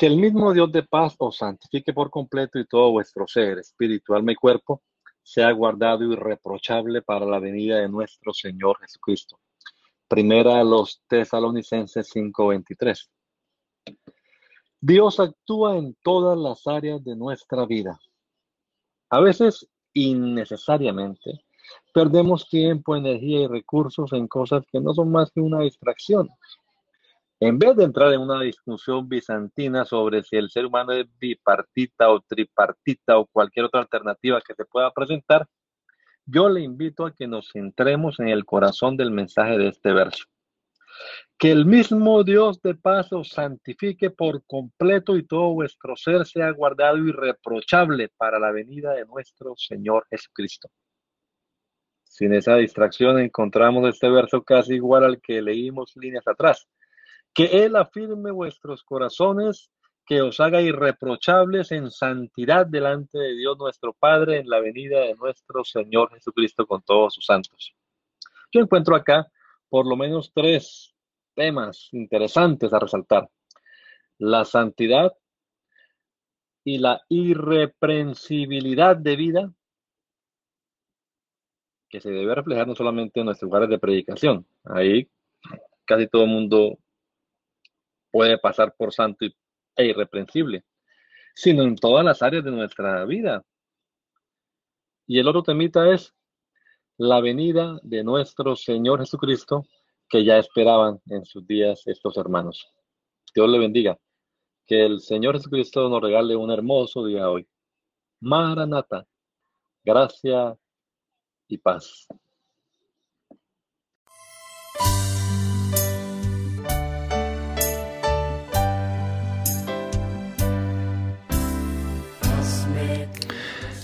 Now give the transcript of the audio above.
que el mismo Dios de paz os santifique por completo y todo vuestro ser, espíritu, alma y cuerpo, sea guardado irreprochable para la venida de nuestro Señor Jesucristo. Primera a los tesalonicenses 5:23. Dios actúa en todas las áreas de nuestra vida. A veces, innecesariamente, perdemos tiempo, energía y recursos en cosas que no son más que una distracción en vez de entrar en una discusión bizantina sobre si el ser humano es bipartita o tripartita o cualquier otra alternativa que se pueda presentar, yo le invito a que nos centremos en el corazón del mensaje de este verso. Que el mismo Dios de paz os santifique por completo y todo vuestro ser sea guardado irreprochable para la venida de nuestro Señor Jesucristo. Sin esa distracción encontramos este verso casi igual al que leímos líneas atrás que Él afirme vuestros corazones, que os haga irreprochables en santidad delante de Dios nuestro Padre en la venida de nuestro Señor Jesucristo con todos sus santos. Yo encuentro acá por lo menos tres temas interesantes a resaltar. La santidad y la irreprensibilidad de vida que se debe reflejar no solamente en nuestros lugares de predicación. Ahí casi todo el mundo puede pasar por santo e irreprensible, sino en todas las áreas de nuestra vida. Y el otro temita es la venida de nuestro Señor Jesucristo, que ya esperaban en sus días estos hermanos. Dios le bendiga. Que el Señor Jesucristo nos regale un hermoso día hoy. Maranata, gracia y paz.